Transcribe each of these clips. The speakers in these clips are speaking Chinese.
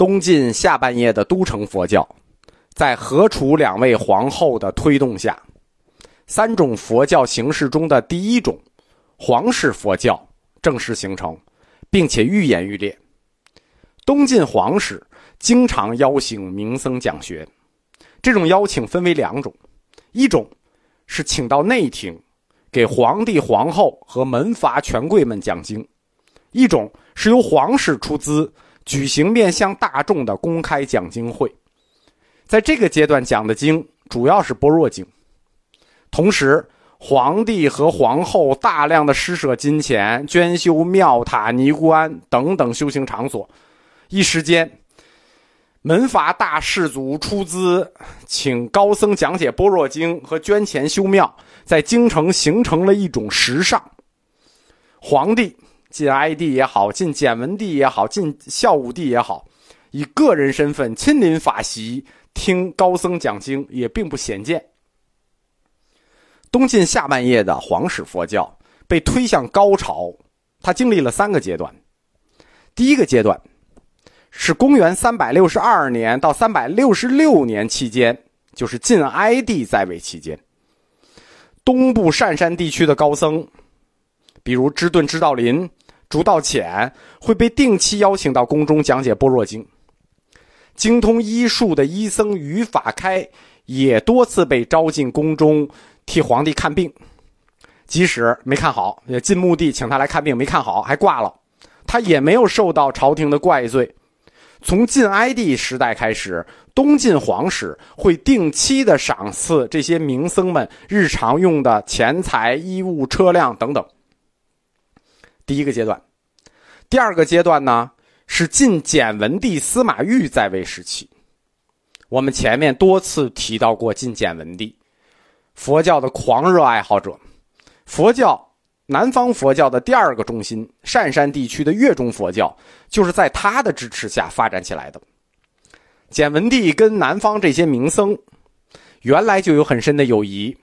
东晋下半叶的都城佛教，在何楚两位皇后的推动下，三种佛教形式中的第一种皇室佛教正式形成，并且愈演愈烈。东晋皇室经常邀请名僧讲学，这种邀请分为两种：一种是请到内廷，给皇帝、皇后和门阀权贵们讲经；一种是由皇室出资举行面向大众的公开讲经会。在这个阶段讲的经主要是般若经，同时皇帝和皇后大量的施舍金钱，捐修庙塔、尼姑庵等等修行场所。一时间，门阀大士族出资请高僧讲解《般若经》和捐钱修庙，在京城形成了一种时尚。皇帝晋哀帝也好，晋简文帝也好，晋孝武帝也好，以个人身份亲临法席听高僧讲经，也并不鲜见。东晋下半叶的皇室佛教被推向高潮，它经历了三个阶段。第一个阶段。是公元三百六十二年到三百六十六年期间，就是晋哀帝在位期间。东部鄯善地区的高僧，比如知顿知道林、竺道潜，会被定期邀请到宫中讲解《般若经》。精通医术的医僧于法开，也多次被招进宫中替皇帝看病。即使没看好，也进墓地请他来看病，没看好还挂了，他也没有受到朝廷的怪罪。从晋哀帝时代开始，东晋皇室会定期的赏赐这些名僧们日常用的钱财、衣物、车辆等等。第一个阶段，第二个阶段呢是晋简文帝司马昱在位时期。我们前面多次提到过晋简文帝，佛教的狂热爱好者，佛教。南方佛教的第二个中心——鄯善地区的越中佛教，就是在他的支持下发展起来的。简文帝跟南方这些名僧原来就有很深的友谊。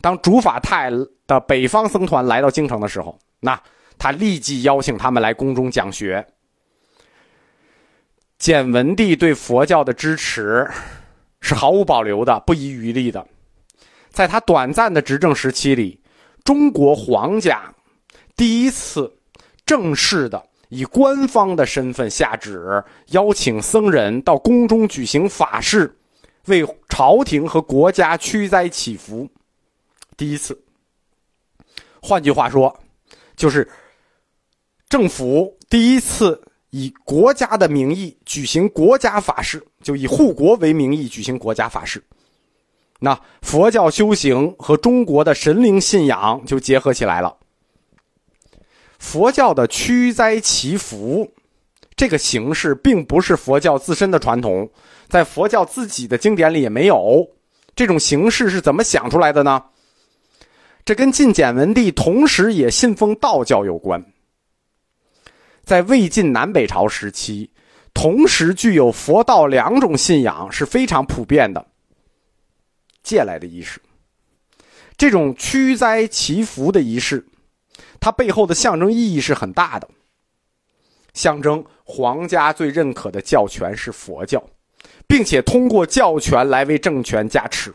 当竺法泰的北方僧团来到京城的时候，那他立即邀请他们来宫中讲学。简文帝对佛教的支持是毫无保留的、不遗余力的。在他短暂的执政时期里。中国皇家第一次正式的以官方的身份下旨，邀请僧人到宫中举行法事，为朝廷和国家驱灾祈福。第一次，换句话说，就是政府第一次以国家的名义举行国家法事，就以护国为名义举行国家法事。那佛教修行和中国的神灵信仰就结合起来了。佛教的驱灾祈福这个形式，并不是佛教自身的传统，在佛教自己的经典里也没有。这种形式是怎么想出来的呢？这跟晋简文帝同时也信奉道教有关。在魏晋南北朝时期，同时具有佛道两种信仰是非常普遍的。借来的仪式，这种驱灾祈福的仪式，它背后的象征意义是很大的。象征皇家最认可的教权是佛教，并且通过教权来为政权加持。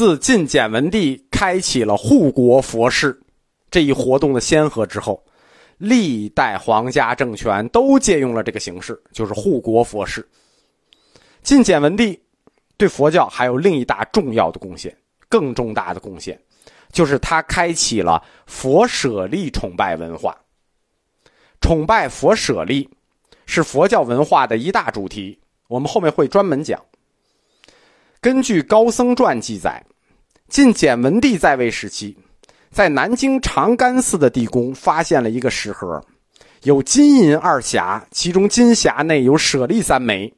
自晋简文帝开启了护国佛事这一活动的先河之后，历代皇家政权都借用了这个形式，就是护国佛事。晋简文帝。对佛教还有另一大重要的贡献，更重大的贡献，就是他开启了佛舍利崇拜文化。崇拜佛舍利是佛教文化的一大主题，我们后面会专门讲。根据《高僧传》记载，晋简文帝在位时期，在南京长干寺的地宫发现了一个石盒，有金银二匣，其中金匣内有舍利三枚。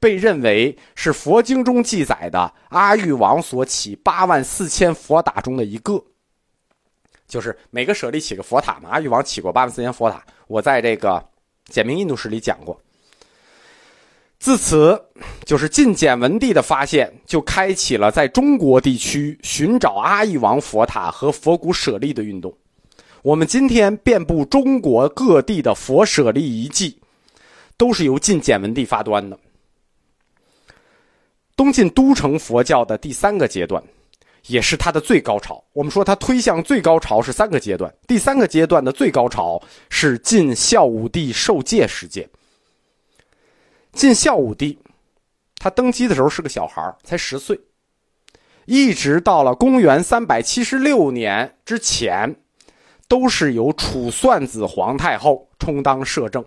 被认为是佛经中记载的阿育王所起八万四千佛塔中的一个，就是每个舍利起个佛塔嘛。阿育王起过八万四千佛塔，我在这个《简明印度史》里讲过。自此，就是晋简文帝的发现，就开启了在中国地区寻找阿育王佛塔和佛骨舍利的运动。我们今天遍布中国各地的佛舍利遗迹。都是由晋简文帝发端的。东晋都城佛教的第三个阶段，也是它的最高潮。我们说它推向最高潮是三个阶段，第三个阶段的最高潮是晋孝武帝受戒时间。晋孝武帝，他登基的时候是个小孩才十岁，一直到了公元三百七十六年之前，都是由楚算子皇太后充当摄政。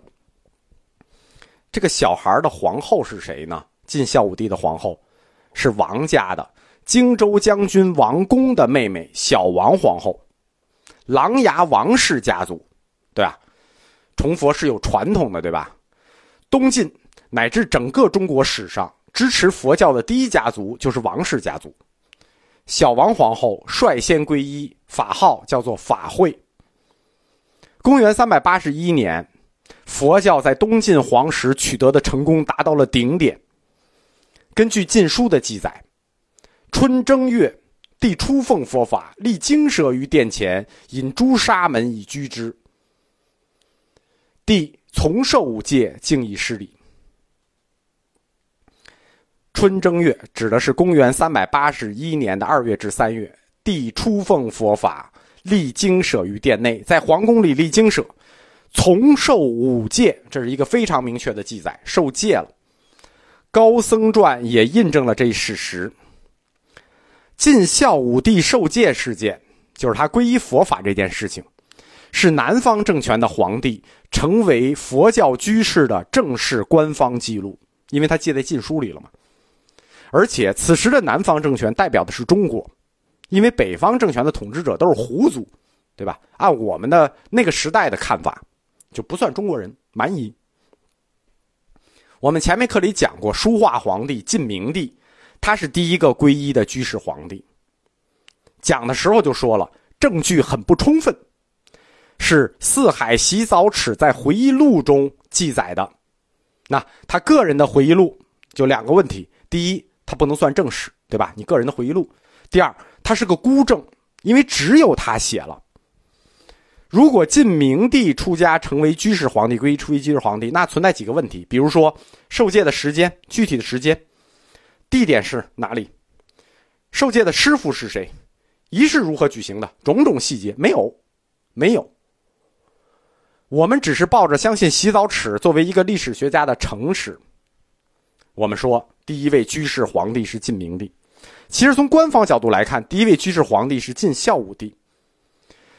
这个小孩的皇后是谁呢？晋孝武帝的皇后是王家的荆州将军王公的妹妹小王皇后，琅琊王氏家族，对吧？崇佛是有传统的，对吧？东晋。乃至整个中国史上支持佛教的第一家族就是王氏家族，小王皇后率先皈依，法号叫做法会。公元三百八十一年，佛教在东晋皇室取得的成功达到了顶点。根据《晋书》的记载，春正月，帝初奉佛法，立精舍于殿前，引朱砂门以居之。帝从受五戒，敬以施礼。春正月指的是公元三百八十一年的二月至三月，帝初奉佛法，立经舍于殿内，在皇宫里立经舍，从受五戒，这是一个非常明确的记载，受戒了。高僧传也印证了这一事实。晋孝武帝受戒事件，就是他皈依佛法这件事情，是南方政权的皇帝成为佛教居士的正式官方记录，因为他记在禁书里了嘛。而且，此时的南方政权代表的是中国，因为北方政权的统治者都是胡族，对吧？按我们的那个时代的看法，就不算中国人，蛮夷。我们前面课里讲过，书画皇帝晋明帝，他是第一个皈依的居士皇帝。讲的时候就说了，证据很不充分，是《四海洗澡尺》在回忆录中记载的。那他个人的回忆录就两个问题：第一，他不能算正史，对吧？你个人的回忆录。第二，他是个孤证，因为只有他写了。如果晋明帝出家成为居士皇帝，皈依出为居士皇帝，那存在几个问题，比如说受戒的时间、具体的时间、地点是哪里、受戒的师傅是谁、仪式如何举行的种种细节，没有，没有。我们只是抱着相信洗澡尺作为一个历史学家的诚实，我们说。第一位居士皇帝是晋明帝，其实从官方角度来看，第一位居士皇帝是晋孝武帝。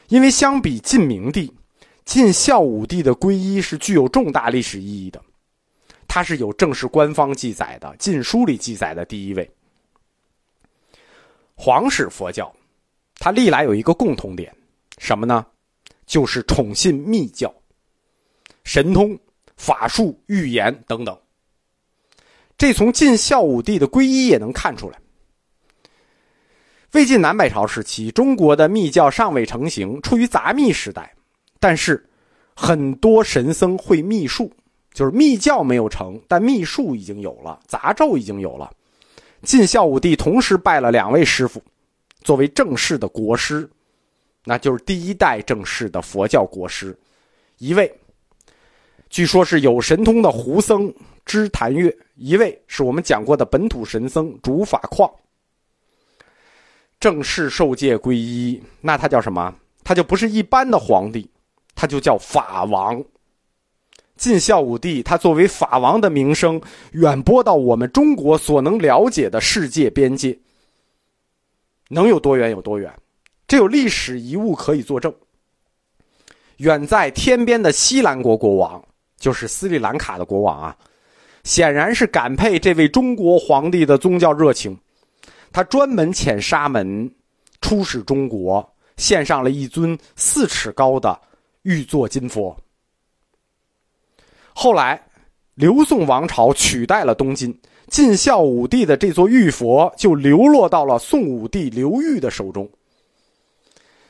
因为相比晋明帝，晋孝武帝的皈依是具有重大历史意义的，他是有正式官方记载的《晋书》里记载的第一位。皇室佛教，它历来有一个共同点，什么呢？就是宠信密教、神通、法术、预言等等。这从晋孝武帝的皈依也能看出来。魏晋南北朝时期，中国的密教尚未成型，处于杂密时代。但是，很多神僧会秘术，就是密教没有成，但秘术已经有了，杂咒已经有了。晋孝武帝同时拜了两位师傅，作为正式的国师，那就是第一代正式的佛教国师。一位，据说是有神通的胡僧。知谭月，一位是我们讲过的本土神僧竺法旷，正式受戒皈依，那他叫什么？他就不是一般的皇帝，他就叫法王。晋孝武帝他作为法王的名声远播到我们中国所能了解的世界边界，能有多远有多远？这有历史遗物可以作证。远在天边的西兰国国王，就是斯里兰卡的国王啊。显然是感佩这位中国皇帝的宗教热情，他专门遣沙门出使中国，献上了一尊四尺高的玉座金佛。后来，刘宋王朝取代了东晋，晋孝武帝的这座玉佛就流落到了宋武帝刘裕的手中。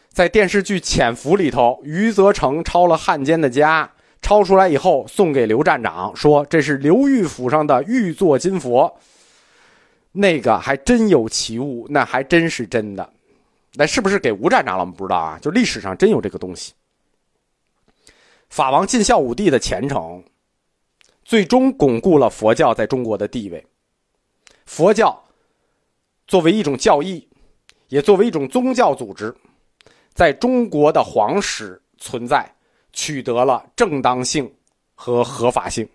在电视剧《潜伏》里头，余则成抄了汉奸的家。抄出来以后送给刘站长，说这是刘玉府上的玉座金佛。那个还真有其物，那还真是真的。那是不是给吴站长了？我们不知道啊，就历史上真有这个东西。法王尽孝武帝的虔诚，最终巩固了佛教在中国的地位。佛教作为一种教义，也作为一种宗教组织，在中国的皇室存在，取得了正当性和合法性。